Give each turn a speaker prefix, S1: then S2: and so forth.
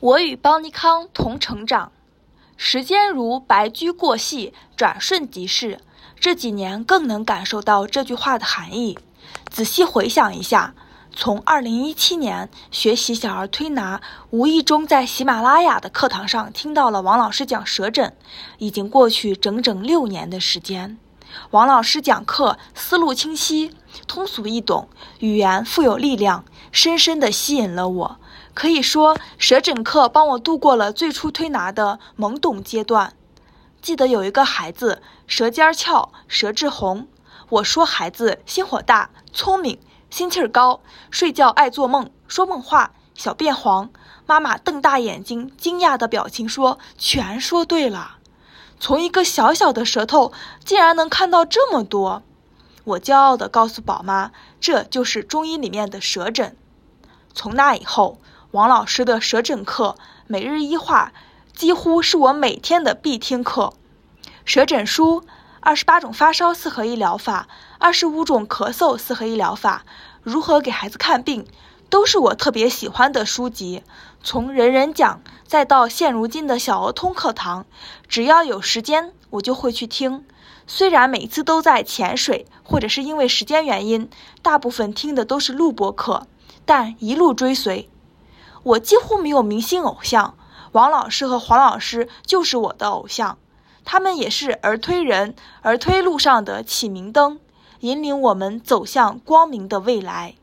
S1: 我与邦尼康同成长，时间如白驹过隙，转瞬即逝。这几年更能感受到这句话的含义。仔细回想一下，从2017年学习小儿推拿，无意中在喜马拉雅的课堂上听到了王老师讲舌诊，已经过去整整六年的时间。王老师讲课思路清晰，通俗易懂，语言富有力量，深深地吸引了我。可以说，舌诊课帮我度过了最初推拿的懵懂阶段。记得有一个孩子舌尖翘，舌质红。我说孩子心火大，聪明，心气儿高，睡觉爱做梦，说梦话，小便黄。妈妈瞪大眼睛，惊讶的表情说：“全说对了。”从一个小小的舌头，竟然能看到这么多。我骄傲地告诉宝妈：“这就是中医里面的舌诊。”从那以后。王老师的舌诊课，每日一话，几乎是我每天的必听课。舌诊书，二十八种发烧四合一疗法，二十五种咳嗽四合一疗法，如何给孩子看病，都是我特别喜欢的书籍。从人人讲，再到现如今的小儿通课堂，只要有时间，我就会去听。虽然每次都在潜水，或者是因为时间原因，大部分听的都是录播课，但一路追随。我几乎没有明星偶像，王老师和黄老师就是我的偶像，他们也是儿推人、儿推路上的启明灯，引领我们走向光明的未来。